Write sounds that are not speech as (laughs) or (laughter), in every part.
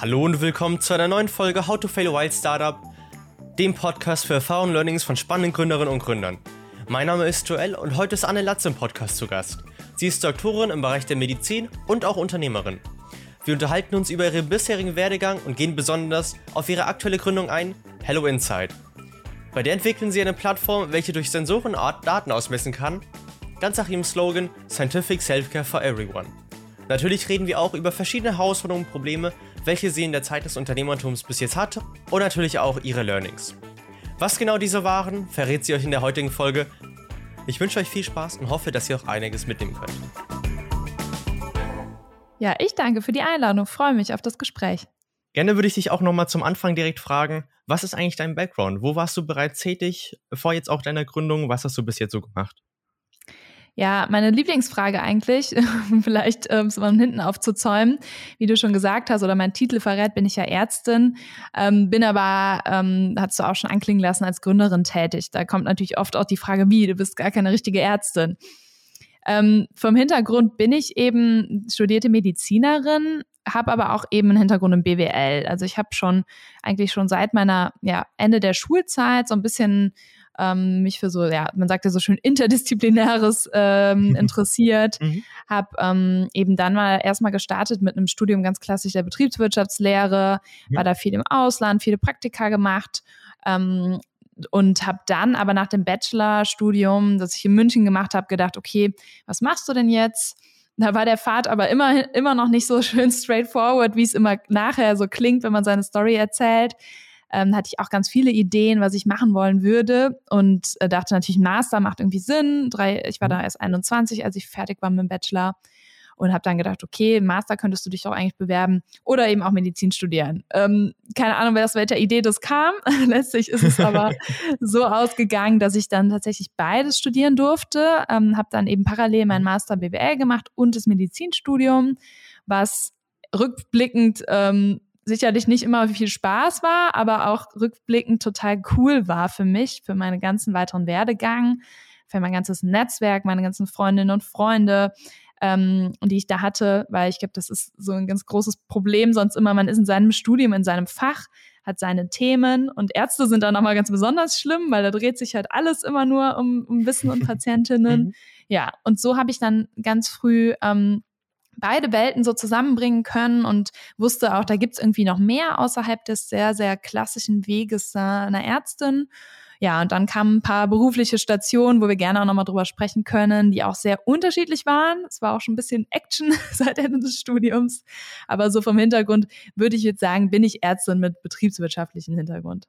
Hallo und willkommen zu einer neuen Folge How to Fail a Wild Startup, dem Podcast für Erfahrungen und Learnings von spannenden Gründerinnen und Gründern. Mein Name ist Joel und heute ist Anne Latz im Podcast zu Gast. Sie ist Doktorin im Bereich der Medizin und auch Unternehmerin. Wir unterhalten uns über ihren bisherigen Werdegang und gehen besonders auf ihre aktuelle Gründung ein, Hello Inside. Bei der entwickeln sie eine Plattform, welche durch Sensoren Daten ausmessen kann, ganz nach ihrem Slogan Scientific Selfcare for Everyone. Natürlich reden wir auch über verschiedene Herausforderungen und Probleme, welche sie in der Zeit des Unternehmertums bis jetzt hatte und natürlich auch ihre Learnings. Was genau diese waren, verrät sie euch in der heutigen Folge. Ich wünsche euch viel Spaß und hoffe, dass ihr auch einiges mitnehmen könnt. Ja, ich danke für die Einladung, freue mich auf das Gespräch. Gerne würde ich dich auch nochmal zum Anfang direkt fragen, was ist eigentlich dein Background? Wo warst du bereits tätig, vor jetzt auch deiner Gründung? Was hast du bis jetzt so gemacht? Ja, meine Lieblingsfrage eigentlich, (laughs) vielleicht ähm, so von hinten aufzuzäumen, wie du schon gesagt hast, oder mein Titel verrät, bin ich ja Ärztin, ähm, bin aber, ähm, hast du auch schon anklingen lassen, als Gründerin tätig. Da kommt natürlich oft auch die Frage, wie, du bist gar keine richtige Ärztin. Ähm, vom Hintergrund bin ich eben studierte Medizinerin, habe aber auch eben einen Hintergrund im BWL. Also ich habe schon eigentlich schon seit meiner ja, Ende der Schulzeit so ein bisschen ähm, mich für so, ja, man sagt ja so schön interdisziplinäres ähm, (laughs) interessiert. Mhm. Habe ähm, eben dann mal erstmal gestartet mit einem Studium ganz klassisch der Betriebswirtschaftslehre, mhm. war da viel im Ausland, viele Praktika gemacht. Ähm, und habe dann aber nach dem Bachelorstudium, das ich in München gemacht habe, gedacht, okay, was machst du denn jetzt? Da war der Pfad aber immer, immer noch nicht so schön (laughs) straightforward, wie es immer nachher so klingt, wenn man seine Story erzählt ähm, hatte ich auch ganz viele Ideen, was ich machen wollen würde und äh, dachte natürlich, Master macht irgendwie Sinn. Drei, ich war da mhm. erst 21, als ich fertig war mit dem Bachelor und habe dann gedacht, okay, Master könntest du dich doch eigentlich bewerben oder eben auch Medizin studieren. Ähm, keine Ahnung, wer aus welcher Idee das kam. (laughs) Letztlich ist es aber (laughs) so ausgegangen, dass ich dann tatsächlich beides studieren durfte. Ähm, habe dann eben parallel mein Master BWL gemacht und das Medizinstudium, was rückblickend ähm, sicherlich nicht immer viel Spaß war, aber auch rückblickend total cool war für mich, für meinen ganzen weiteren Werdegang, für mein ganzes Netzwerk, meine ganzen Freundinnen und Freunde, ähm, die ich da hatte, weil ich glaube, das ist so ein ganz großes Problem sonst immer, man ist in seinem Studium, in seinem Fach, hat seine Themen und Ärzte sind da nochmal ganz besonders schlimm, weil da dreht sich halt alles immer nur um, um Wissen und (laughs) Patientinnen. Mhm. ja, und so habe ich dann ganz früh ähm, beide Welten so zusammenbringen können und wusste auch, da gibt's irgendwie noch mehr außerhalb des sehr, sehr klassischen Weges einer Ärztin. Ja, und dann kamen ein paar berufliche Stationen, wo wir gerne auch nochmal drüber sprechen können, die auch sehr unterschiedlich waren. Es war auch schon ein bisschen Action (laughs) seit Ende des Studiums. Aber so vom Hintergrund würde ich jetzt sagen, bin ich Ärztin mit betriebswirtschaftlichem Hintergrund.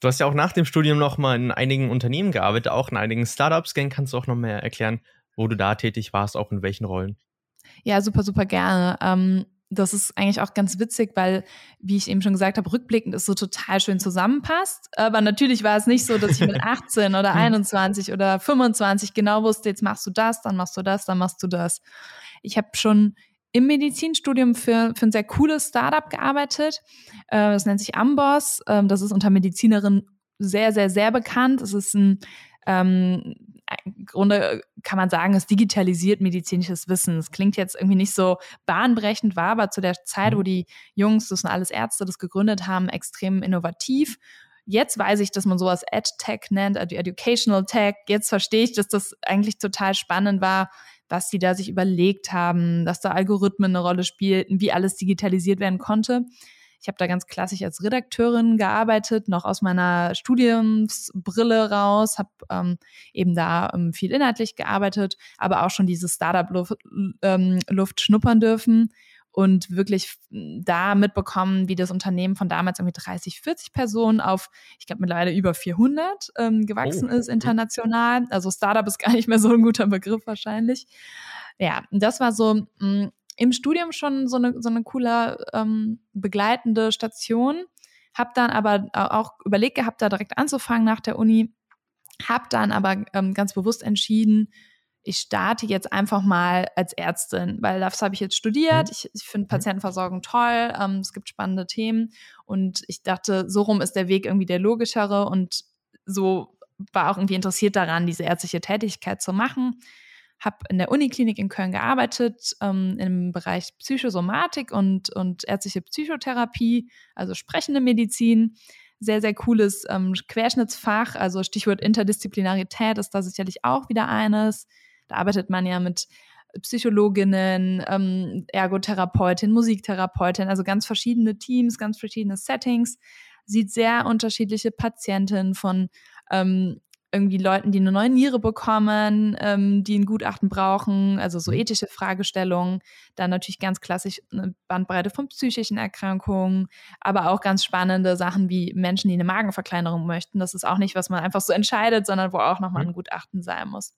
Du hast ja auch nach dem Studium noch mal in einigen Unternehmen gearbeitet, auch in einigen Startups. Gern kannst du auch noch mehr erklären, wo du da tätig warst, auch in welchen Rollen? Ja, super, super gerne. Ähm, das ist eigentlich auch ganz witzig, weil, wie ich eben schon gesagt habe, rückblickend ist so total schön zusammenpasst. Aber natürlich war es nicht so, dass ich mit (laughs) 18 oder 21 hm. oder 25 genau wusste, jetzt machst du das, dann machst du das, dann machst du das. Ich habe schon im Medizinstudium für, für ein sehr cooles Startup gearbeitet. Äh, das nennt sich Amboss. Ähm, das ist unter Medizinerinnen sehr, sehr, sehr bekannt. Es ist ein ähm, im Grunde kann man sagen, es digitalisiert medizinisches Wissen. Es klingt jetzt irgendwie nicht so bahnbrechend, war aber zu der Zeit, wo mhm. die Jungs, das sind alles Ärzte, das gegründet haben, extrem innovativ. Jetzt weiß ich, dass man sowas EdTech nennt, also Educational Tech. Jetzt verstehe ich, dass das eigentlich total spannend war, was sie da sich überlegt haben, dass da Algorithmen eine Rolle spielten, wie alles digitalisiert werden konnte. Ich habe da ganz klassisch als Redakteurin gearbeitet, noch aus meiner Studiumsbrille raus, habe ähm, eben da ähm, viel inhaltlich gearbeitet, aber auch schon diese Startup-Luft ähm, Luft schnuppern dürfen und wirklich da mitbekommen, wie das Unternehmen von damals irgendwie 30, 40 Personen auf, ich glaube mittlerweile über 400 ähm, gewachsen oh. ist international. Also Startup ist (laughs) gar nicht mehr so ein guter Begriff wahrscheinlich. Ja, das war so mh, mm, im Studium schon so eine, so eine coole ähm, begleitende Station. Hab dann aber auch überlegt gehabt, da direkt anzufangen nach der Uni. Hab dann aber ähm, ganz bewusst entschieden, ich starte jetzt einfach mal als Ärztin, weil das habe ich jetzt studiert. Mhm. Ich, ich finde mhm. Patientenversorgung toll, ähm, es gibt spannende Themen und ich dachte, so rum ist der Weg irgendwie der logischere und so war auch irgendwie interessiert daran, diese ärztliche Tätigkeit zu machen habe in der Uniklinik in Köln gearbeitet, ähm, im Bereich Psychosomatik und, und ärztliche Psychotherapie, also sprechende Medizin. Sehr, sehr cooles ähm, Querschnittsfach, also Stichwort Interdisziplinarität ist da sicherlich auch wieder eines. Da arbeitet man ja mit Psychologinnen, ähm, Ergotherapeutin, Musiktherapeutin, also ganz verschiedene Teams, ganz verschiedene Settings, sieht sehr unterschiedliche Patientinnen von ähm, irgendwie Leuten, die eine neue Niere bekommen, ähm, die ein Gutachten brauchen, also so mhm. ethische Fragestellungen. Dann natürlich ganz klassisch eine Bandbreite von psychischen Erkrankungen, aber auch ganz spannende Sachen wie Menschen, die eine Magenverkleinerung möchten. Das ist auch nicht, was man einfach so entscheidet, sondern wo auch nochmal mhm. ein Gutachten sein muss.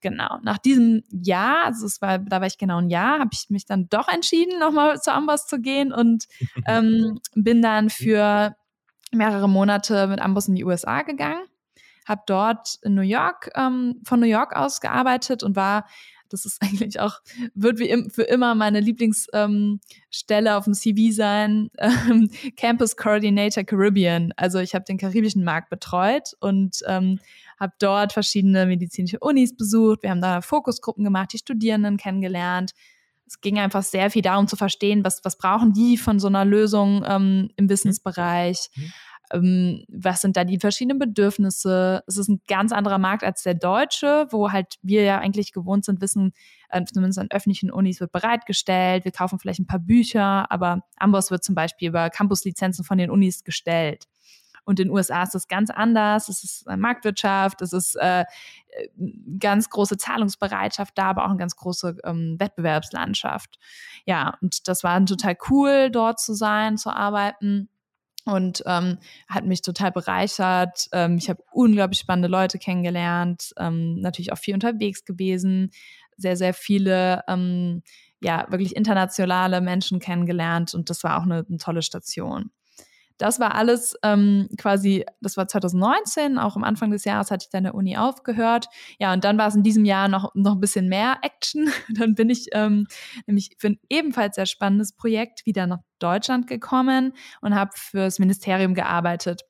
Genau. Nach diesem Jahr, also es war, da war ich genau ein Jahr, habe ich mich dann doch entschieden, nochmal zu Amboss zu gehen und (laughs) ähm, bin dann für mehrere Monate mit Amboss in die USA gegangen, habe dort in New York ähm, von New York aus gearbeitet und war das ist (laughs) eigentlich auch, wird wie im, für immer meine Lieblingsstelle ähm, auf dem CV sein, (laughs) ähm, Campus Coordinator Caribbean. Also ich habe den karibischen Markt betreut und ähm, habe dort verschiedene medizinische Unis besucht. Wir haben da Fokusgruppen gemacht, die Studierenden kennengelernt. Es ging einfach sehr viel darum zu verstehen, was, was brauchen die von so einer Lösung ähm, im Wissensbereich. Mhm. Ähm, was sind da die verschiedenen Bedürfnisse? Es ist ein ganz anderer Markt als der deutsche, wo halt wir ja eigentlich gewohnt sind, Wissen, äh, zumindest an öffentlichen Unis wird bereitgestellt. Wir kaufen vielleicht ein paar Bücher, aber Amboss wird zum Beispiel über Campuslizenzen von den Unis gestellt. Und in den USA ist das ganz anders. Es ist äh, Marktwirtschaft, es ist äh, ganz große Zahlungsbereitschaft da, aber auch eine ganz große ähm, Wettbewerbslandschaft. Ja, und das war total cool, dort zu sein, zu arbeiten und ähm, hat mich total bereichert. Ähm, ich habe unglaublich spannende Leute kennengelernt, ähm, natürlich auch viel unterwegs gewesen, sehr, sehr viele, ähm, ja, wirklich internationale Menschen kennengelernt und das war auch eine, eine tolle Station. Das war alles ähm, quasi, das war 2019, auch am Anfang des Jahres hatte ich dann der Uni aufgehört. Ja, und dann war es in diesem Jahr noch, noch ein bisschen mehr Action. (laughs) dann bin ich ähm, nämlich für ein ebenfalls sehr spannendes Projekt wieder nach Deutschland gekommen und habe fürs Ministerium gearbeitet.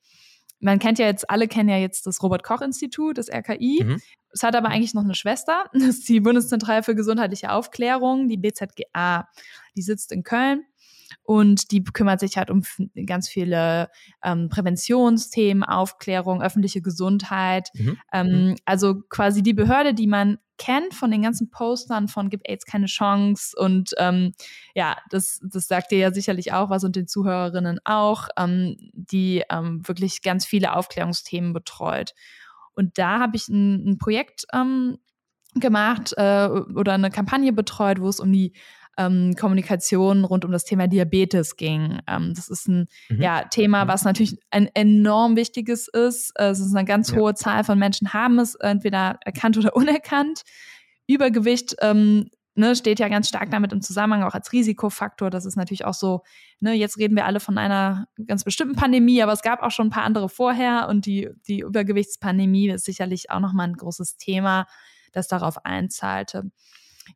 Man kennt ja jetzt, alle kennen ja jetzt das Robert-Koch-Institut, das RKI. Mhm. Es hat aber eigentlich noch eine Schwester, (laughs) das ist die Bundeszentrale für gesundheitliche Aufklärung, die BZGA. Die sitzt in Köln und die kümmert sich halt um ganz viele ähm, Präventionsthemen, Aufklärung, öffentliche Gesundheit. Mhm. Ähm, mhm. also quasi die Behörde, die man kennt von den ganzen Postern von Gib AIDS keine Chance und ähm, ja, das, das sagt dir ja sicherlich auch was und den Zuhörerinnen auch, ähm, die ähm, wirklich ganz viele Aufklärungsthemen betreut. Und da habe ich ein, ein Projekt ähm, gemacht äh, oder eine Kampagne betreut, wo es um die ähm, Kommunikation rund um das Thema Diabetes ging. Ähm, das ist ein mhm. ja, Thema, mhm. was natürlich ein enorm wichtiges ist. Äh, es ist eine ganz ja. hohe Zahl von Menschen haben es entweder erkannt oder (laughs) unerkannt. Übergewicht ähm, ne, steht ja ganz stark damit im Zusammenhang, auch als Risikofaktor. Das ist natürlich auch so, ne, jetzt reden wir alle von einer ganz bestimmten Pandemie, aber es gab auch schon ein paar andere vorher und die, die Übergewichtspandemie ist sicherlich auch nochmal ein großes Thema, das darauf einzahlte.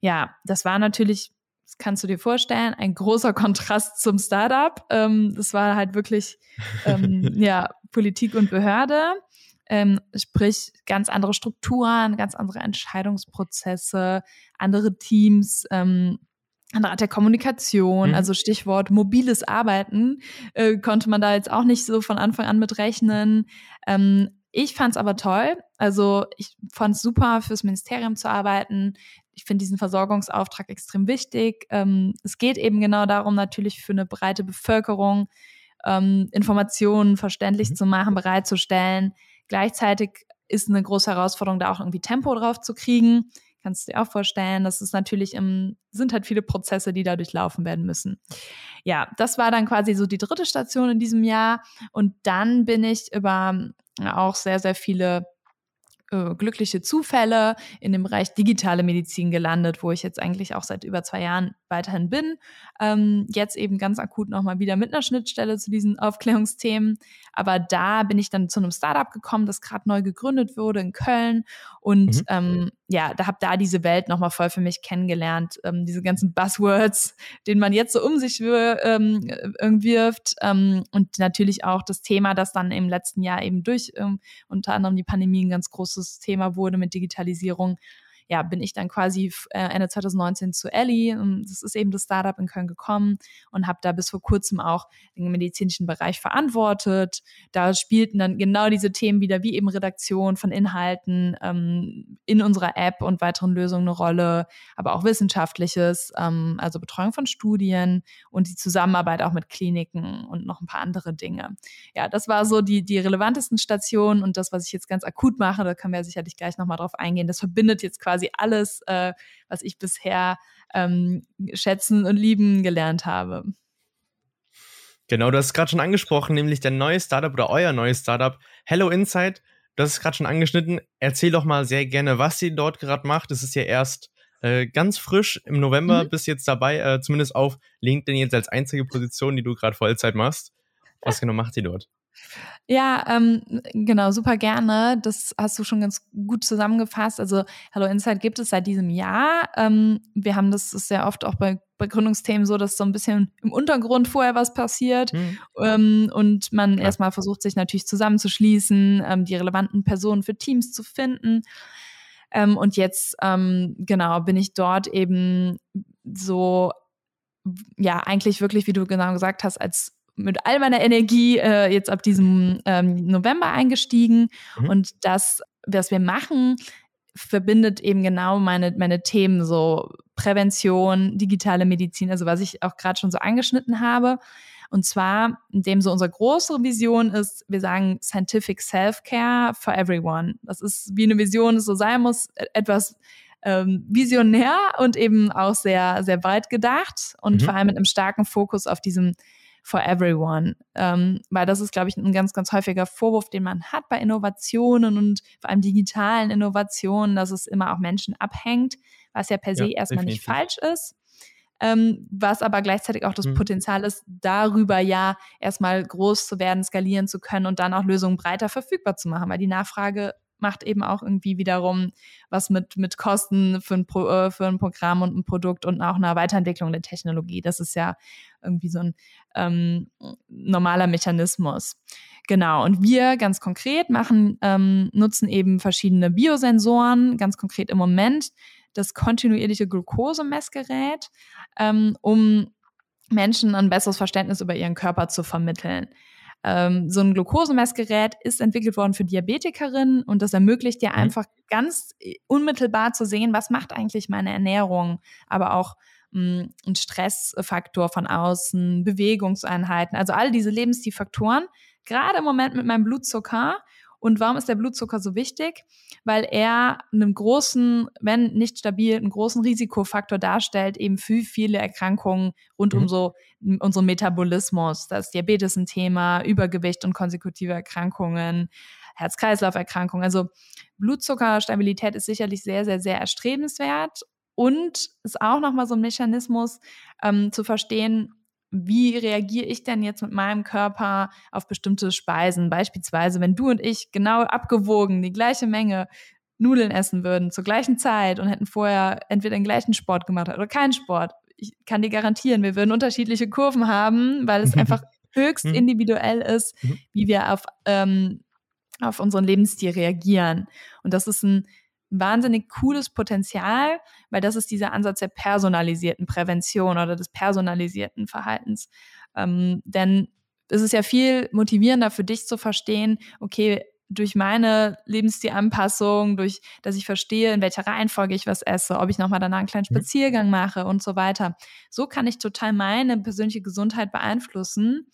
Ja, das war natürlich das kannst du dir vorstellen, ein großer Kontrast zum Startup. Ähm, das war halt wirklich ähm, (laughs) ja, Politik und Behörde. Ähm, sprich, ganz andere Strukturen, ganz andere Entscheidungsprozesse, andere Teams, ähm, andere Art der Kommunikation, mhm. also Stichwort mobiles Arbeiten, äh, konnte man da jetzt auch nicht so von Anfang an mit rechnen. Ähm, ich fand es aber toll. Also ich fand es super, fürs Ministerium zu arbeiten ich finde diesen Versorgungsauftrag extrem wichtig. Ähm, es geht eben genau darum, natürlich für eine breite Bevölkerung ähm, Informationen verständlich mhm. zu machen, bereitzustellen. Gleichzeitig ist eine große Herausforderung, da auch irgendwie Tempo drauf zu kriegen. Kannst du dir auch vorstellen, das ist natürlich im, sind halt viele Prozesse, die da durchlaufen werden müssen. Ja, das war dann quasi so die dritte Station in diesem Jahr. Und dann bin ich über auch sehr, sehr viele äh, glückliche Zufälle in dem Bereich digitale Medizin gelandet, wo ich jetzt eigentlich auch seit über zwei Jahren weiterhin bin. Ähm, jetzt eben ganz akut nochmal wieder mit einer Schnittstelle zu diesen Aufklärungsthemen. Aber da bin ich dann zu einem Startup gekommen, das gerade neu gegründet wurde in Köln. Und mhm. ähm, ja, da habe da diese Welt nochmal voll für mich kennengelernt. Ähm, diese ganzen Buzzwords, (laughs) denen man jetzt so um sich ähm, wirft. Ähm, und natürlich auch das Thema, das dann im letzten Jahr eben durch ähm, unter anderem die Pandemie ein ganz großes Thema wurde mit Digitalisierung ja, bin ich dann quasi äh, Ende 2019 zu Ellie. Das ist eben das Startup in Köln gekommen und habe da bis vor kurzem auch den medizinischen Bereich verantwortet. Da spielten dann genau diese Themen wieder, wie eben Redaktion von Inhalten ähm, in unserer App und weiteren Lösungen eine Rolle, aber auch Wissenschaftliches, ähm, also Betreuung von Studien und die Zusammenarbeit auch mit Kliniken und noch ein paar andere Dinge. Ja, das war so die, die relevantesten Stationen und das, was ich jetzt ganz akut mache, da können wir sicherlich gleich nochmal drauf eingehen. Das verbindet jetzt quasi alles, äh, was ich bisher ähm, schätzen und lieben gelernt habe. Genau, du hast es gerade schon angesprochen, nämlich der neue Startup oder euer neues Startup, Hello Insight. Du hast es gerade schon angeschnitten. Erzähl doch mal sehr gerne, was ihr dort gerade macht. Es ist ja erst äh, ganz frisch im November mhm. bis jetzt dabei, äh, zumindest auf LinkedIn jetzt als einzige Position, die du gerade Vollzeit machst. Was genau macht ihr dort? Ja, ähm, genau, super gerne. Das hast du schon ganz gut zusammengefasst. Also Hello Insight gibt es seit diesem Jahr. Ähm, wir haben das ist sehr oft auch bei, bei Gründungsthemen so, dass so ein bisschen im Untergrund vorher was passiert mhm. ähm, und man Klar. erstmal versucht, sich natürlich zusammenzuschließen, ähm, die relevanten Personen für Teams zu finden. Ähm, und jetzt, ähm, genau, bin ich dort eben so ja, eigentlich wirklich, wie du genau gesagt hast, als mit all meiner Energie äh, jetzt ab diesem ähm, November eingestiegen. Mhm. Und das, was wir machen, verbindet eben genau meine, meine Themen, so Prävention, digitale Medizin, also was ich auch gerade schon so angeschnitten habe. Und zwar, indem so unsere große Vision ist, wir sagen Scientific Self-Care for Everyone. Das ist wie eine Vision, so sein muss, e-, etwas ähm, visionär und eben auch sehr, sehr weit gedacht und mhm. vor allem mit einem starken Fokus auf diesem for everyone. Ähm, weil das ist, glaube ich, ein ganz, ganz häufiger Vorwurf, den man hat bei Innovationen und vor allem digitalen Innovationen, dass es immer auch Menschen abhängt, was ja per se ja, erstmal definitiv. nicht falsch ist. Ähm, was aber gleichzeitig auch das mhm. Potenzial ist, darüber ja erstmal groß zu werden, skalieren zu können und dann auch Lösungen breiter verfügbar zu machen, weil die Nachfrage macht eben auch irgendwie wiederum was mit, mit Kosten für ein, Pro, äh, für ein Programm und ein Produkt und auch einer Weiterentwicklung der Technologie. Das ist ja irgendwie so ein ähm, normaler Mechanismus. Genau, und wir ganz konkret machen, ähm, nutzen eben verschiedene Biosensoren, ganz konkret im Moment das kontinuierliche Glukosemessgerät, ähm, um Menschen ein besseres Verständnis über ihren Körper zu vermitteln. Ähm, so ein Glukosemessgerät ist entwickelt worden für Diabetikerinnen und das ermöglicht dir mhm. einfach ganz äh, unmittelbar zu sehen, was macht eigentlich meine Ernährung, aber auch mh, hm, ein Stressfaktor von außen, Bewegungseinheiten, also all diese Lebensstilfaktoren. Gerade im Moment mit meinem Blutzucker und warum ist der Blutzucker so wichtig? Weil er einen großen, wenn nicht stabil, einen großen Risikofaktor darstellt, eben für viele Erkrankungen rund mhm. um so unseren Metabolismus. Das ist Diabetes ein Thema, Übergewicht und konsekutive Erkrankungen, Herz-Kreislauf-Erkrankungen. Also Blutzuckerstabilität ist sicherlich sehr, sehr, sehr erstrebenswert und ist auch nochmal so ein Mechanismus ähm, zu verstehen, wie reagiere ich denn jetzt mit meinem Körper auf bestimmte Speisen? Beispielsweise, wenn du und ich genau abgewogen die gleiche Menge Nudeln essen würden zur gleichen Zeit und hätten vorher entweder den gleichen Sport gemacht oder keinen Sport. Ich kann dir garantieren, wir würden unterschiedliche Kurven haben, weil es einfach höchst mhm. individuell ist, mhm. wie wir auf, ähm, auf unseren Lebensstil reagieren. Und das ist ein wahnsinnig cooles Potenzial, weil das ist dieser Ansatz der personalisierten Prävention oder des personalisierten Verhaltens. Ähm, denn es ist ja viel motivierender für dich zu verstehen, okay, durch meine Lebensstilanpassung, durch, dass ich verstehe, in welcher Reihenfolge ich was esse, ob ich nochmal danach einen kleinen mhm. Spaziergang mache und so weiter. So kann ich total meine persönliche Gesundheit beeinflussen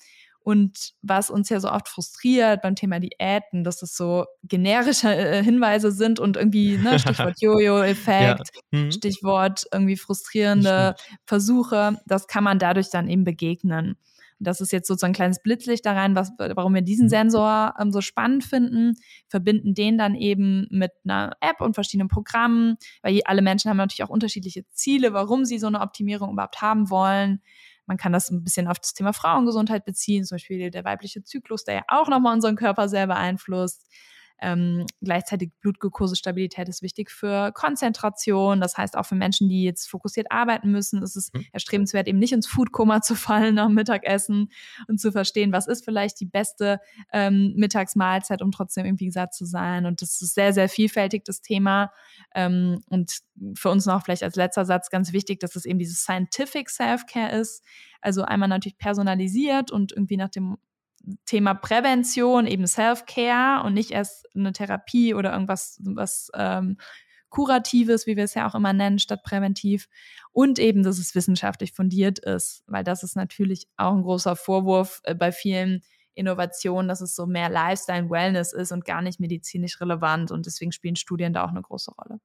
und was uns ja so oft frustriert beim Thema Diäten, dass es so generische äh, Hinweise sind und irgendwie, ne, (laughs) Stichwort Jojo-Effekt, ja. mhm. Stichwort irgendwie frustrierende Versuche, das kann man dadurch dann eben begegnen. Und das ist jetzt sozusagen ein kleines Blitzlicht da rein, was, warum wir diesen mhm. Sensor ähm, so spannend finden, verbinden den dann eben mit einer App und verschiedenen Programmen, weil alle Menschen haben natürlich auch unterschiedliche Ziele, warum sie so eine Optimierung überhaupt haben wollen. Man kann das ein bisschen auf das Thema Frauengesundheit beziehen, zum Beispiel der weibliche Zyklus, der ja auch nochmal unseren Körper sehr beeinflusst. Ähm, gleichzeitig Blutglukosestabilität ist wichtig für Konzentration. Das heißt auch für Menschen, die jetzt fokussiert arbeiten müssen, ist es mhm. erstrebenswert, eben nicht ins Foodkoma zu fallen nach Mittagessen und zu verstehen, was ist vielleicht die beste ähm, Mittagsmahlzeit, um trotzdem irgendwie satt zu sein. Und das ist sehr, sehr vielfältig, das Thema. Ähm, und für uns noch vielleicht als letzter Satz ganz wichtig, dass es eben dieses Scientific Self-Care ist. Also einmal natürlich personalisiert und irgendwie nach dem Thema Prävention, eben Self-Care und nicht erst eine Therapie oder irgendwas was ähm, Kuratives, wie wir es ja auch immer nennen, statt präventiv. Und eben, dass es wissenschaftlich fundiert ist, weil das ist natürlich auch ein großer Vorwurf äh, bei vielen Innovationen, dass es so mehr Lifestyle, Wellness ist und gar nicht medizinisch relevant. Und deswegen spielen Studien da auch eine große Rolle.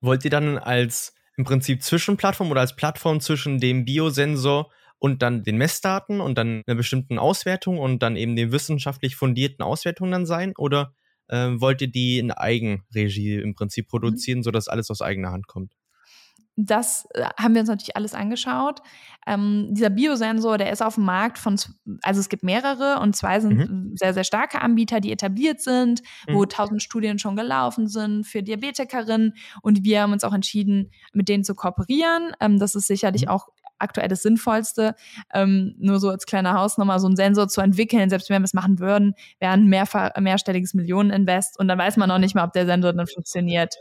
Wollt ihr dann als im Prinzip Zwischenplattform oder als Plattform zwischen dem Biosensor und dann den Messdaten und dann einer bestimmten Auswertung und dann eben den wissenschaftlich fundierten Auswertungen dann sein? Oder äh, wollt ihr die in Eigenregie im Prinzip mhm. produzieren, sodass alles aus eigener Hand kommt? Das äh, haben wir uns natürlich alles angeschaut. Ähm, dieser Biosensor, der ist auf dem Markt von, also es gibt mehrere und zwei sind mhm. sehr, sehr starke Anbieter, die etabliert sind, mhm. wo tausend Studien schon gelaufen sind für Diabetikerinnen. Und wir haben uns auch entschieden, mit denen zu kooperieren. Ähm, das ist sicherlich mhm. auch aktuell das Sinnvollste. Ähm, nur so als kleine Hausnummer, so einen Sensor zu entwickeln, selbst wenn wir es machen würden, wäre ein mehrfach, mehrstelliges Millioneninvest und dann weiß man noch nicht mal, ob der Sensor dann funktioniert.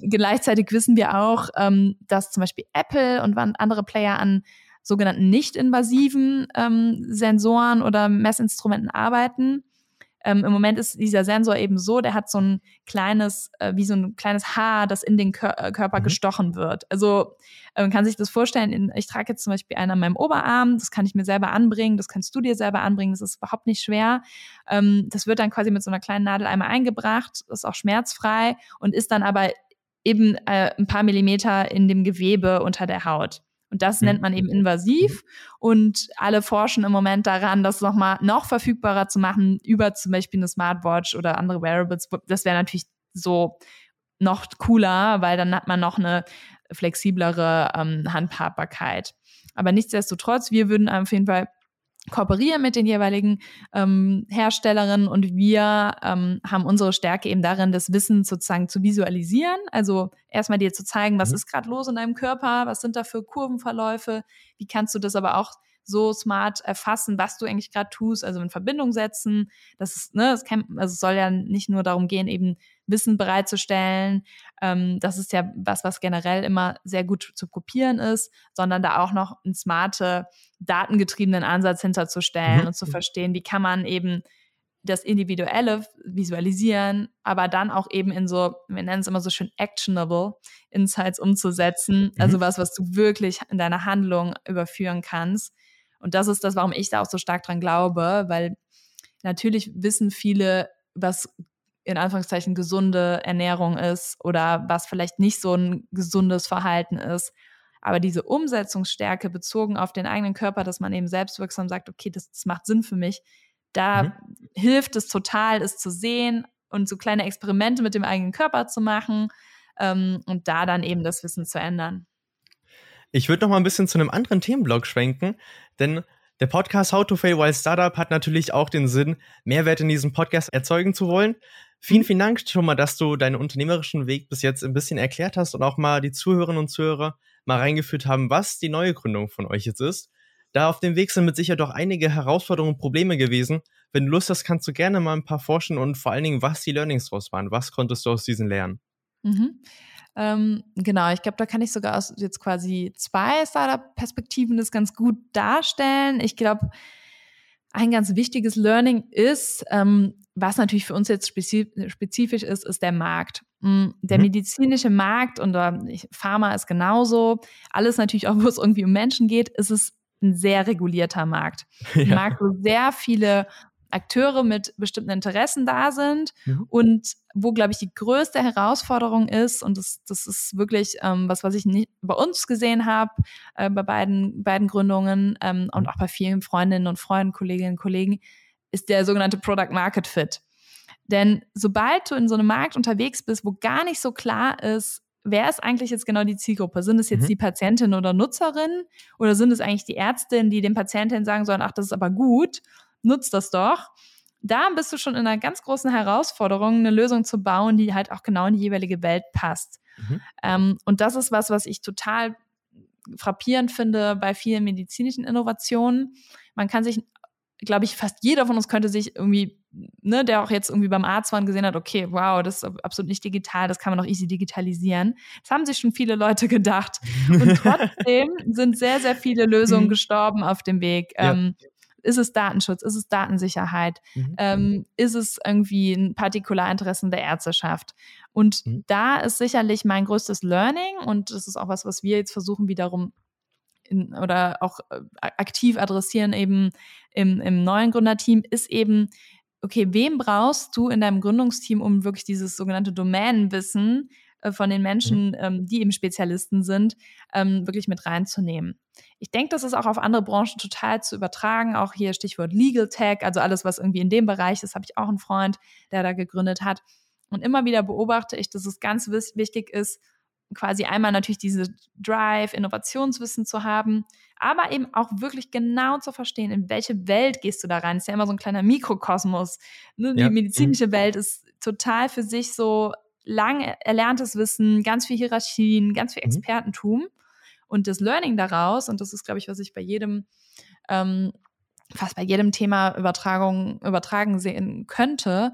Gleichzeitig wissen wir auch, ähm, dass zum Beispiel Apple und andere Player an sogenannten nicht-invasiven ähm, Sensoren oder Messinstrumenten arbeiten. Ähm, Im Moment ist dieser Sensor eben so, der hat so ein kleines, äh, wie so ein kleines Haar, das in den Kör äh, Körper mhm. gestochen wird. Also äh, man kann sich das vorstellen, in, ich trage jetzt zum Beispiel einen an meinem Oberarm, das kann ich mir selber anbringen, das kannst du dir selber anbringen, das ist überhaupt nicht schwer. Ähm, das wird dann quasi mit so einer kleinen Nadel einmal eingebracht, ist auch schmerzfrei und ist dann aber eben äh, ein paar Millimeter in dem Gewebe unter der Haut. Und das nennt man eben invasiv. Und alle forschen im Moment daran, das nochmal noch verfügbarer zu machen über zum Beispiel eine Smartwatch oder andere Wearables. Das wäre natürlich so noch cooler, weil dann hat man noch eine flexiblere ähm, Handhabbarkeit. Aber nichtsdestotrotz, wir würden auf jeden Fall kooperieren mit den jeweiligen ähm, Herstellerinnen und wir ähm, haben unsere Stärke eben darin, das Wissen sozusagen zu visualisieren. Also erstmal dir zu zeigen, was mhm. ist gerade los in deinem Körper, was sind da für Kurvenverläufe, wie kannst du das aber auch so smart erfassen, was du eigentlich gerade tust, also in Verbindung setzen. Das ist, ne, es, kann, also es soll ja nicht nur darum gehen, eben Wissen bereitzustellen. Ähm, das ist ja was, was generell immer sehr gut zu kopieren ist, sondern da auch noch einen smarte, datengetriebenen Ansatz hinterzustellen mhm. und zu verstehen, wie kann man eben das Individuelle visualisieren, aber dann auch eben in so, wir nennen es immer so schön actionable Insights umzusetzen. Mhm. Also was, was du wirklich in deiner Handlung überführen kannst. Und das ist das, warum ich da auch so stark dran glaube, weil natürlich wissen viele, was in Anführungszeichen gesunde Ernährung ist oder was vielleicht nicht so ein gesundes Verhalten ist. Aber diese Umsetzungsstärke bezogen auf den eigenen Körper, dass man eben selbstwirksam sagt, okay, das, das macht Sinn für mich, da mhm. hilft es total, es zu sehen und so kleine Experimente mit dem eigenen Körper zu machen ähm, und da dann eben das Wissen zu ändern. Ich würde noch mal ein bisschen zu einem anderen Themenblock schwenken, denn der Podcast How to Fail While Startup hat natürlich auch den Sinn, Mehrwert in diesem Podcast erzeugen zu wollen. Vielen, vielen Dank schon mal, dass du deinen unternehmerischen Weg bis jetzt ein bisschen erklärt hast und auch mal die Zuhörerinnen und Zuhörer mal reingeführt haben, was die neue Gründung von euch jetzt ist. Da auf dem Weg sind mit sicher doch einige Herausforderungen und Probleme gewesen. Wenn du Lust hast, kannst du gerne mal ein paar forschen und vor allen Dingen, was die Learnings draus waren. Was konntest du aus diesen lernen? Mhm. Ähm, genau, ich glaube, da kann ich sogar aus jetzt quasi zwei Startup-Perspektiven das ganz gut darstellen. Ich glaube, ein ganz wichtiges Learning ist, ähm, was natürlich für uns jetzt spezifisch ist, ist der Markt. Mm, der mhm. medizinische Markt und äh, Pharma ist genauso. Alles natürlich auch, (laughs) wo es irgendwie um Menschen geht, ist es ein sehr regulierter Markt. (laughs) Ein ja. Markt, wo sehr viele Akteure mit bestimmten Interessen da sind mhm. und wo, glaube ich, die größte Herausforderung ist, und das, das ist wirklich ähm, was, was ich nicht bei uns gesehen habe, äh, bei beiden, beiden Gründungen ähm, und mhm. auch bei vielen Freundinnen und Freunden, Kolleginnen und Kollegen, ist der sogenannte Product Market Fit. Denn sobald du in so einem Markt unterwegs bist, wo gar nicht so klar ist, wer ist eigentlich jetzt genau die Zielgruppe? Sind es jetzt mhm. die Patientin oder Nutzerin oder sind es eigentlich die Ärztinnen, die den Patientinnen sagen sollen, ach, das ist aber gut, nutzt das doch, da bist du schon in einer ganz großen Herausforderung, eine Lösung zu bauen, die halt auch genau in die jeweilige Welt passt. Mhm. Ähm, und das ist was, was ich total frappierend finde bei vielen medizinischen Innovationen. Man kann sich, glaube ich, fast jeder von uns könnte sich irgendwie, ne, der auch jetzt irgendwie beim Arzt war und gesehen hat, okay, wow, das ist absolut nicht digital, das kann man auch easy digitalisieren. Das haben sich schon viele Leute (laughs) gedacht. Und (laughs) trotzdem sind sehr, sehr viele Lösungen mhm. gestorben auf dem Weg. Ja. Ähm, ist es Datenschutz? Ist es Datensicherheit? Mhm. Ähm, ist es irgendwie ein Partikularinteressen der Ärzteschaft? Und mhm. da ist sicherlich mein größtes Learning und das ist auch was, was wir jetzt versuchen wiederum in, oder auch äh, aktiv adressieren eben im, im neuen Gründerteam, ist eben, okay, wem brauchst du in deinem Gründungsteam, um wirklich dieses sogenannte Domänenwissen äh, von den Menschen, mhm. ähm, die eben Spezialisten sind, ähm, wirklich mit reinzunehmen. Ich denke, das ist auch auf andere Branchen total zu übertragen. Auch hier Stichwort Legal Tech, also alles, was irgendwie in dem Bereich ist, habe ich auch einen Freund, der da gegründet hat. Und immer wieder beobachte ich, dass es ganz wichtig ist, quasi einmal natürlich diese Drive, Innovationswissen zu haben, aber eben auch wirklich genau zu verstehen, in welche Welt gehst du da rein. Das ist ja immer so ein kleiner Mikrokosmos. Ne? Die ja. medizinische mhm. Welt ist total für sich so lang erlerntes Wissen, ganz viel Hierarchien, ganz viel mhm. Expertentum. Mhm. Und das Learning daraus, und das ist, glaube ich, was ich bei jedem, ähm, fast bei jedem Thema Übertragung, übertragen sehen könnte,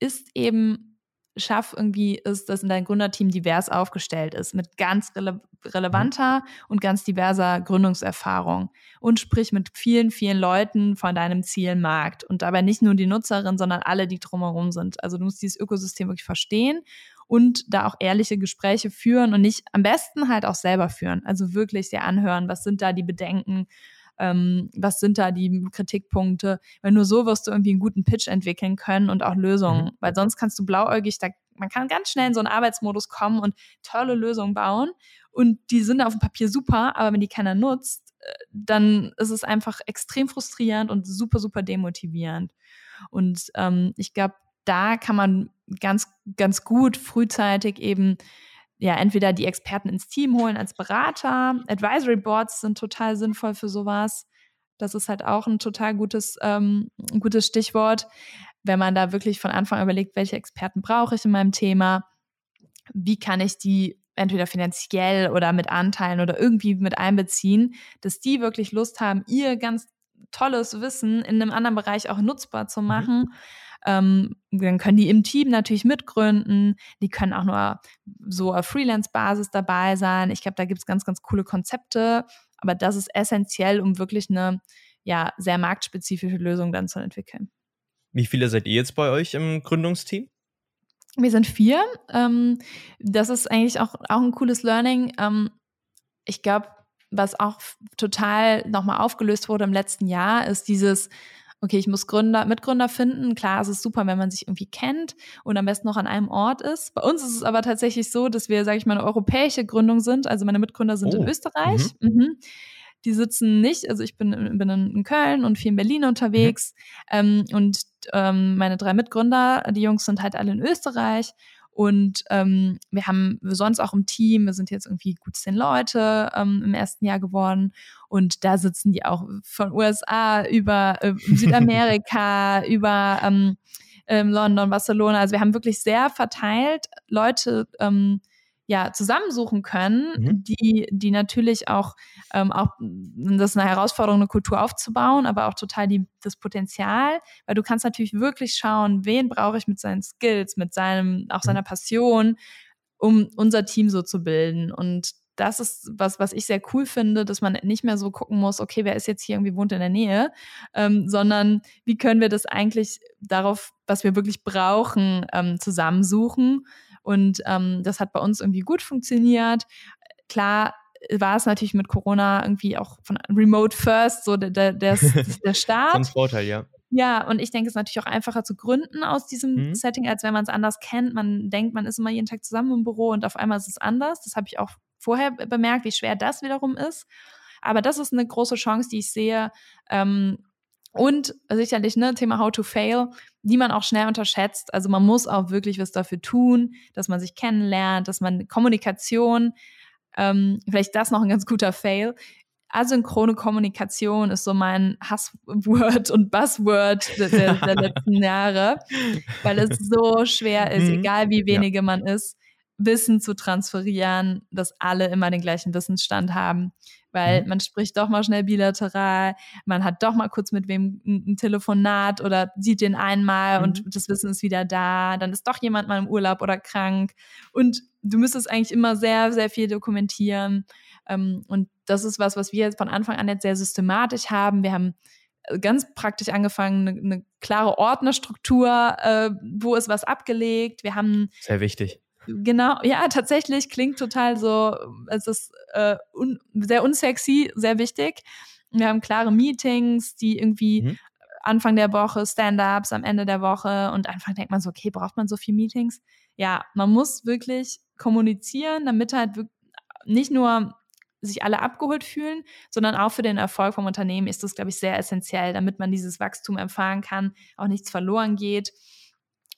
ist eben schaff irgendwie ist, dass in dein Gründerteam divers aufgestellt ist, mit ganz rele relevanter mhm. und ganz diverser Gründungserfahrung. Und sprich mit vielen, vielen Leuten von deinem Zielmarkt. Und dabei nicht nur die Nutzerin, sondern alle, die drumherum sind. Also du musst dieses Ökosystem wirklich verstehen und da auch ehrliche Gespräche führen und nicht am besten halt auch selber führen. Also wirklich sehr anhören, was sind da die Bedenken, ähm, was sind da die Kritikpunkte. Weil nur so wirst du irgendwie einen guten Pitch entwickeln können und auch Lösungen. Mhm. Weil sonst kannst du blauäugig, da, man kann ganz schnell in so einen Arbeitsmodus kommen und tolle Lösungen bauen. Und die sind auf dem Papier super, aber wenn die keiner nutzt, äh, dann ist es einfach extrem frustrierend und super, super demotivierend. Und ähm, ich glaube, da kann man ganz, ganz gut frühzeitig eben ja, entweder die Experten ins Team holen als Berater. Advisory Boards sind total sinnvoll für sowas. Das ist halt auch ein total gutes, ähm, gutes Stichwort, wenn man da wirklich von Anfang an überlegt, welche Experten brauche ich in meinem Thema, wie kann ich die entweder finanziell oder mit Anteilen oder irgendwie mit einbeziehen, dass die wirklich Lust haben, ihr ganz tolles Wissen in einem anderen Bereich auch nutzbar zu mhm. machen. Mhm ähm, dann können die im Team natürlich mitgründen. Die können auch nur so auf Freelance-Basis dabei sein. Ich glaube, da gibt es ganz, ganz coole Konzepte. Aber das ist essentiell, um wirklich eine ja, sehr marktspezifische Lösung dann zu entwickeln. Wie viele seid ihr jetzt bei euch im Gründungsteam? Wir sind vier. Ähm, das ist eigentlich auch, auch ein cooles Learning. Ähm, ich glaube, was auch total nochmal aufgelöst wurde im letzten Jahr, ist dieses, okay, ich muss Gründer, Mitgründer finden. Klar, es ist super, wenn man sich irgendwie kennt und am besten noch an einem Ort ist. Bei uns ist es aber tatsächlich so, dass wir, sage ich mal, eine europäische Gründung sind. Also meine Mitgründer sind oh. in Österreich. Mhm. Mhm. Die sitzen nicht, also ich bin, bin in Köln und viel in Berlin unterwegs. Mhm. Ähm, und ähm, meine drei Mitgründer, die Jungs sind halt alle in Österreich. Und ähm, wir haben sonst auch im Team, wir sind jetzt irgendwie gut zehn Leute ähm, im ersten Jahr geworden. Und da sitzen die auch von USA über äh, Südamerika, (laughs) über ähm, ähm, London, Barcelona. Also wir haben wirklich sehr verteilt Leute ähm, ja, zusammensuchen können, mhm. die, die natürlich auch, ähm, auch, das ist eine Herausforderung, eine Kultur aufzubauen, aber auch total die, das Potenzial, weil du kannst natürlich wirklich schauen, wen brauche ich mit seinen Skills, mit seinem, auch mhm. seiner Passion, um unser Team so zu bilden. Und das ist was, was ich sehr cool finde, dass man nicht mehr so gucken muss, okay, wer ist jetzt hier irgendwie wohnt in der Nähe, ähm, sondern wie können wir das eigentlich darauf, was wir wirklich brauchen, ähm, zusammensuchen und ähm, das hat bei uns irgendwie gut funktioniert. Klar war es natürlich mit Corona irgendwie auch von Remote First so der, der, der, (laughs) der Start. Von Vorteil, ja. Ja, und ich denke, es ist natürlich auch einfacher zu gründen aus diesem mhm. Setting, als wenn man es anders kennt. Man denkt, man ist immer jeden Tag zusammen im Büro und auf einmal ist es anders. Das habe ich auch vorher bemerkt, wie schwer das wiederum ist. Aber das ist eine große Chance, die ich sehe, ähm, und sicherlich, ne, Thema How to Fail, die man auch schnell unterschätzt. Also man muss auch wirklich was dafür tun, dass man sich kennenlernt, dass man Kommunikation, ähm, vielleicht das noch ein ganz guter Fail, asynchrone Kommunikation ist so mein Hassword und Buzzword der, der, der (laughs) letzten Jahre, weil es so schwer ist, mhm. egal wie wenige ja. man ist, Wissen zu transferieren, dass alle immer den gleichen Wissensstand haben. Weil mhm. man spricht doch mal schnell bilateral, man hat doch mal kurz mit wem ein Telefonat oder sieht den einmal mhm. und das Wissen ist wieder da. Dann ist doch jemand mal im Urlaub oder krank. Und du müsstest eigentlich immer sehr, sehr viel dokumentieren. Ähm, und das ist was, was wir jetzt von Anfang an jetzt sehr systematisch haben. Wir haben äh, ganz praktisch angefangen, eine, eine klare Ordnerstruktur, äh, wo ist was abgelegt. Wir haben sehr wichtig. Genau, ja, tatsächlich klingt total so, es ist äh, un, sehr unsexy, sehr wichtig. Wir haben klare Meetings, die irgendwie mhm. Anfang der Woche, Stand-ups am Ende der Woche und einfach denkt man so, okay, braucht man so viele Meetings? Ja, man muss wirklich kommunizieren, damit halt nicht nur sich alle abgeholt fühlen, sondern auch für den Erfolg vom Unternehmen ist das, glaube ich, sehr essentiell, damit man dieses Wachstum erfahren kann, auch nichts verloren geht.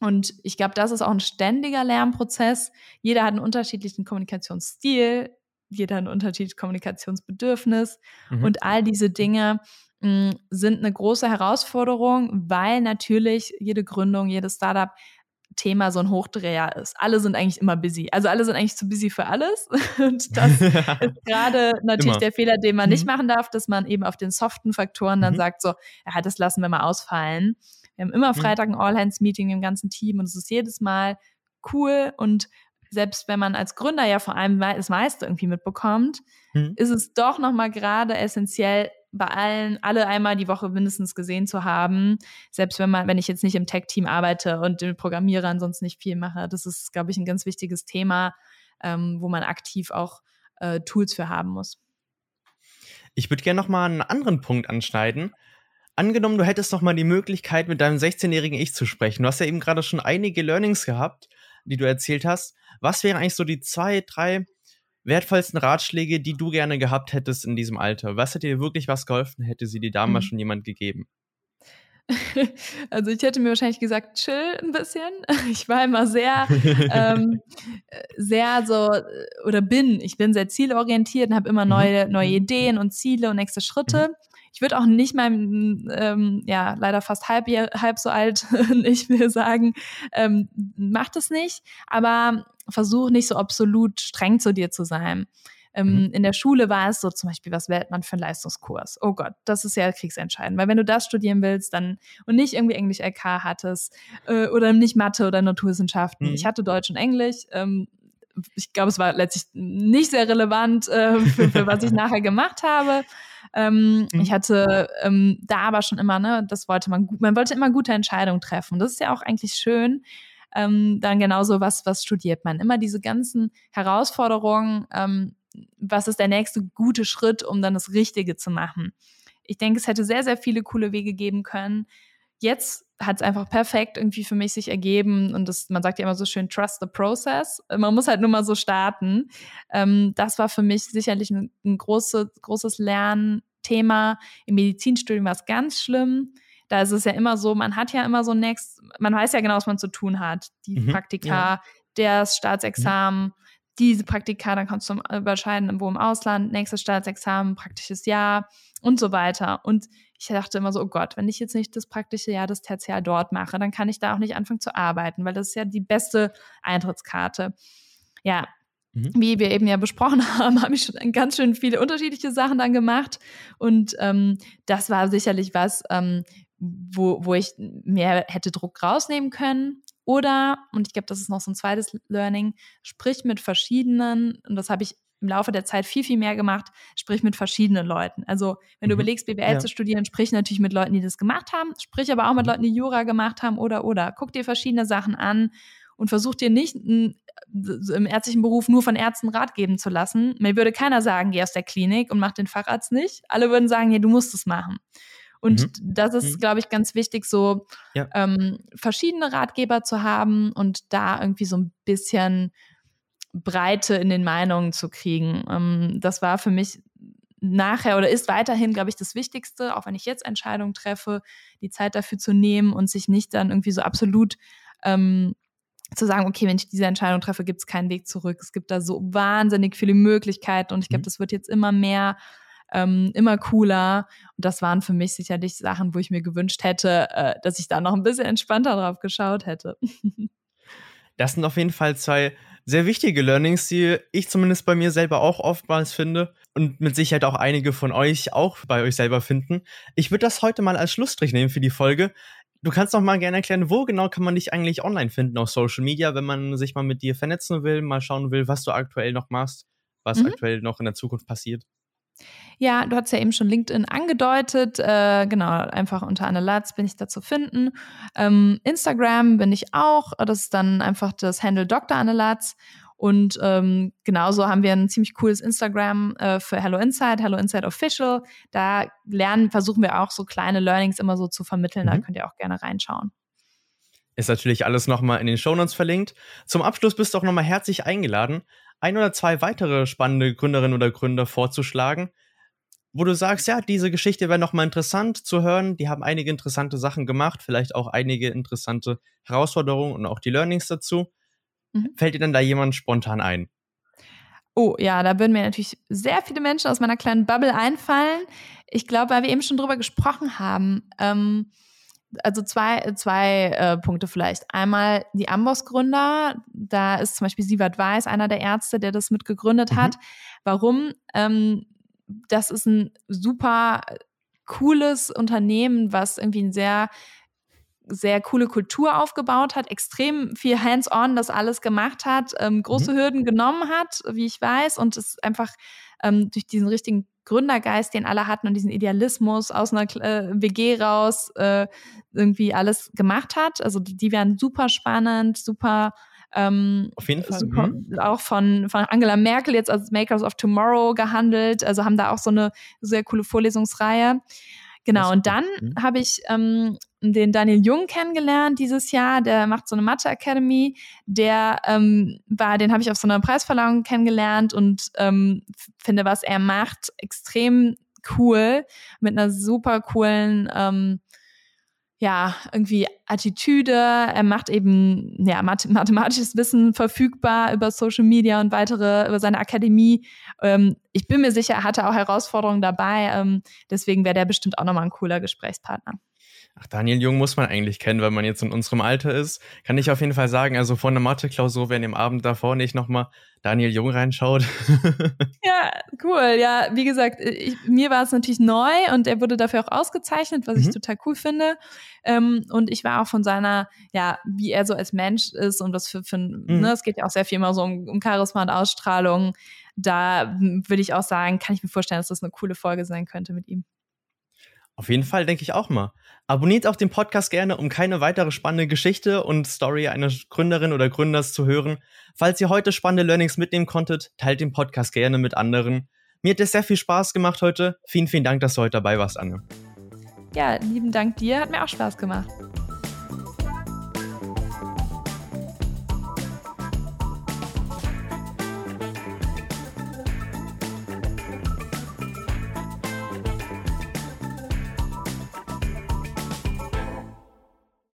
Und ich glaube, das ist auch ein ständiger Lernprozess. Jeder hat einen unterschiedlichen Kommunikationsstil, jeder hat ein unterschiedliches Kommunikationsbedürfnis mhm. und all diese Dinge mh, hm, sind eine große Herausforderung, weil natürlich jede Gründung, jedes Startup Thema so ein Hochdreher ist. Alle sind eigentlich immer busy. Also alle sind eigentlich zu busy für alles. (laughs) Und das (laughs) ist gerade natürlich immer. der Fehler, den man mhm. nicht machen darf, dass man eben auf den soften Faktoren dann mhm. sagt, so, ja, das lassen wir mal ausfallen. Wir haben immer mhm. Freitag ein All-Hands-Meeting im ganzen Team und es ist jedes Mal cool und selbst wenn man als Gründer ja vor allem das meiste irgendwie mitbekommt, mhm. ist es doch nochmal gerade essentiell, bei allen, alle einmal die Woche mindestens gesehen zu haben. Selbst wenn man, wenn ich jetzt nicht im Tech-Team arbeite und mit Programmierern sonst nicht viel mache. Das ist, glaube ich, ein ganz wichtiges Thema, ähm, wo man aktiv auch äh, Tools für haben muss. Ich würde gerne nochmal einen anderen Punkt anschneiden. Angenommen, du hättest noch mal die Möglichkeit, mit deinem 16-jährigen Ich zu sprechen. Du hast ja eben gerade schon einige Learnings gehabt, die du erzählt hast. Was wären eigentlich so die zwei, drei wertvollsten Ratschläge, die du gerne gehabt hättest in diesem Alter? Was hätte dir wirklich was geholfen, hätte sie dir damals mhm. schon jemand gegeben? (laughs) Also ich hätte mir wahrscheinlich gesagt, chill ein bisschen. (laughs) Ich war immer sehr, ähm, (laughs) sehr so, oder bin, ich bin sehr zielorientiert und habe immer mhm. neue, neue mhm. Ideen und Ziele und nächste Schritte. Mhm. Ich würde auch nicht mal, ähm, ja, leider fast halb, halb so alt, (laughs) ich will sagen, ähm, mach das nicht, aber versuch nicht so absolut streng zu dir zu sein. Ähm, mhm. In der Schule war es so zum Beispiel, was wählt man für einen Leistungskurs? Oh Gott, das ist ja kriegsentscheidend, weil wenn du das studieren willst, dann und nicht irgendwie Englisch LK hattest äh, oder nicht Mathe oder Naturwissenschaften. Mhm. Ich hatte Deutsch und Englisch. Ähm, ich glaube, es war letztlich nicht sehr relevant äh, für, für was ich (laughs) nachher gemacht habe. Ähm, mhm. Ich hatte ähm, da aber schon immer, ne, das wollte man, man wollte immer gute Entscheidungen treffen. Das ist ja auch eigentlich schön ähm, dann genauso, was, was studiert man. Immer diese ganzen Herausforderungen, ähm, was ist der nächste gute Schritt, um dann das Richtige zu machen. Ich denke, es hätte sehr, sehr viele coole Wege geben können. Jetzt hat es einfach perfekt irgendwie für mich sich ergeben und das, man sagt ja immer so schön, trust the process. Man muss halt nur mal so starten. Ähm, das war für mich sicherlich ein, ein große, großes Lernthema. Im Medizinstudium war es ganz schlimm. Da ist es ja immer so, man hat ja immer so next, man weiß ja genau, was man zu tun hat. Die mhm, Praktika, ja. das Staatsexamen, mhm. diese Praktika, dann kannst du überscheiden, wo im Ausland, nächstes Staatsexamen, praktisches Jahr und so weiter. Und ich dachte immer so, oh Gott, wenn ich jetzt nicht das praktische Jahr, das Tertiär dort mache, dann kann ich da auch nicht anfangen zu arbeiten, weil das ist ja die beste Eintrittskarte. Ja, mhm. wie wir eben ja besprochen (laughs) haben, habe ich schon ganz schön viele unterschiedliche Sachen dann gemacht. Und ähm, das war sicherlich was, ähm, wo, wo ich mehr hätte Druck rausnehmen können. Oder, und ich glaube, das ist noch so ein zweites Learning, sprich mit verschiedenen, und das habe ich im Laufe der Zeit viel, viel mehr gemacht, sprich mit verschiedenen Leuten. Also, wenn du mhm. überlegst, BWL ja. zu studieren, sprich natürlich mit Leuten, die das gemacht haben, sprich aber auch mit mhm. Leuten, die Jura gemacht haben oder, oder. Guck dir verschiedene Sachen an und versuch dir nicht im ärztlichen Beruf nur von Ärzten Rat geben zu lassen. Mir würde keiner sagen, geh aus der Klinik und mach den Facharzt nicht. Alle würden sagen, ja, du musst es machen. Und mhm. das ist, mhm. glaube ich, ganz wichtig, so ja. ähm, verschiedene Ratgeber zu haben und da irgendwie so ein bisschen Breite in den Meinungen zu kriegen. Ähm, das war für mich nachher oder ist weiterhin, glaube ich, das Wichtigste, auch wenn ich jetzt Entscheidungen treffe, die Zeit dafür zu nehmen und sich nicht dann irgendwie so absolut ähm, zu sagen, okay, wenn ich diese Entscheidung treffe, gibt es keinen Weg zurück. Es gibt da so wahnsinnig viele Möglichkeiten und ich glaube, mhm. das wird jetzt immer mehr ähm, immer cooler. Und das waren für mich sicherlich Sachen, wo ich mir gewünscht hätte, äh, dass ich da noch ein bisschen entspannter drauf geschaut hätte. (laughs) Das sind auf jeden Fall zwei sehr wichtige Learnings, die ich zumindest bei mir selber auch oftmals finde und mit Sicherheit auch einige von euch auch bei euch selber finden. Ich würde das heute mal als Schlussstrich nehmen für die Folge. Du kannst noch mal gerne erklären, wo genau kann man dich eigentlich online finden auf Social Media, wenn man sich mal mit dir vernetzen will, mal schauen will, was du aktuell noch machst, was mhm. aktuell noch in der Zukunft passiert. Ja, du hast ja eben schon LinkedIn angedeutet. Äh, genau, einfach unter Anne Latz bin ich da zu finden. Ähm, Instagram bin ich auch. Das ist dann einfach das Handle Dr. Anne Latz. Und ähm, genauso haben wir ein ziemlich cooles Instagram äh, für Hello Inside, Hello Inside Official. Da lernen, versuchen wir auch so kleine Learnings immer so zu vermitteln. Mhm. Da könnt ihr auch gerne reinschauen. Ist natürlich alles nochmal in den Shownotes verlinkt. Zum Abschluss bist du auch nochmal herzlich eingeladen, ein oder zwei weitere spannende Gründerinnen oder Gründer vorzuschlagen, wo du sagst, ja, diese Geschichte wäre nochmal interessant zu hören. Die haben einige interessante Sachen gemacht, vielleicht auch einige interessante Herausforderungen und auch die Learnings dazu. Mhm. Fällt dir denn da jemand spontan ein? Oh ja, da würden mir natürlich sehr viele Menschen aus meiner kleinen Bubble einfallen. Ich glaube, weil wir eben schon drüber gesprochen haben. Ähm, also zwei, zwei äh, Punkte vielleicht. Einmal die Amboss-Gründer. Da ist zum Beispiel Sievert Weiß, einer der Ärzte, der das mitgegründet mhm. hat. Warum? Ähm, das ist ein super cooles Unternehmen, was irgendwie ein sehr sehr coole Kultur aufgebaut hat, extrem viel hands-on das alles gemacht hat, ähm, große mhm. Hürden genommen hat, wie ich weiß, und es einfach ähm, durch diesen richtigen Gründergeist, den alle hatten und diesen Idealismus aus einer äh, WG raus äh, irgendwie alles gemacht hat. Also die wären super spannend, super ähm, Auf jeden Fall. Super, mhm. Auch von, von Angela Merkel jetzt als Makers of Tomorrow gehandelt. Also haben da auch so eine sehr coole Vorlesungsreihe. Genau, und dann mhm. habe ich ähm, den Daniel Jung kennengelernt dieses Jahr, der macht so eine Mathe Academy, der ähm, war, den habe ich auf so einer Preisverleihung kennengelernt und ähm, finde, was er macht, extrem cool, mit einer super coolen ähm, ja, irgendwie Attitüde. Er macht eben ja, mathematisches Wissen verfügbar über Social Media und weitere, über seine Akademie. Ähm, ich bin mir sicher, er hatte auch Herausforderungen dabei. Ähm, deswegen wäre der bestimmt auch nochmal ein cooler Gesprächspartner. Ach, Daniel Jung muss man eigentlich kennen, wenn man jetzt in unserem Alter ist. Kann ich auf jeden Fall sagen, also vor einer Mathe-Klausur, wenn im Abend davor nicht nochmal Daniel Jung reinschaut. (laughs) ja, cool. Ja, wie gesagt, ich, mir war es natürlich neu und er wurde dafür auch ausgezeichnet, was mhm. ich total cool finde. Ähm, und ich war auch von seiner, ja, wie er so als Mensch ist und was für, für mhm. ne, es geht ja auch sehr viel immer so um, um Charisma und Ausstrahlung. Da würde ich auch sagen, kann ich mir vorstellen, dass das eine coole Folge sein könnte mit ihm. Auf jeden Fall denke ich auch mal. Abonniert auch den Podcast gerne, um keine weitere spannende Geschichte und Story einer Gründerin oder Gründers zu hören. Falls ihr heute spannende Learnings mitnehmen konntet, teilt den Podcast gerne mit anderen. Mir hat es sehr viel Spaß gemacht heute. Vielen, vielen Dank, dass du heute dabei warst, Anne. Ja, lieben Dank dir, hat mir auch Spaß gemacht.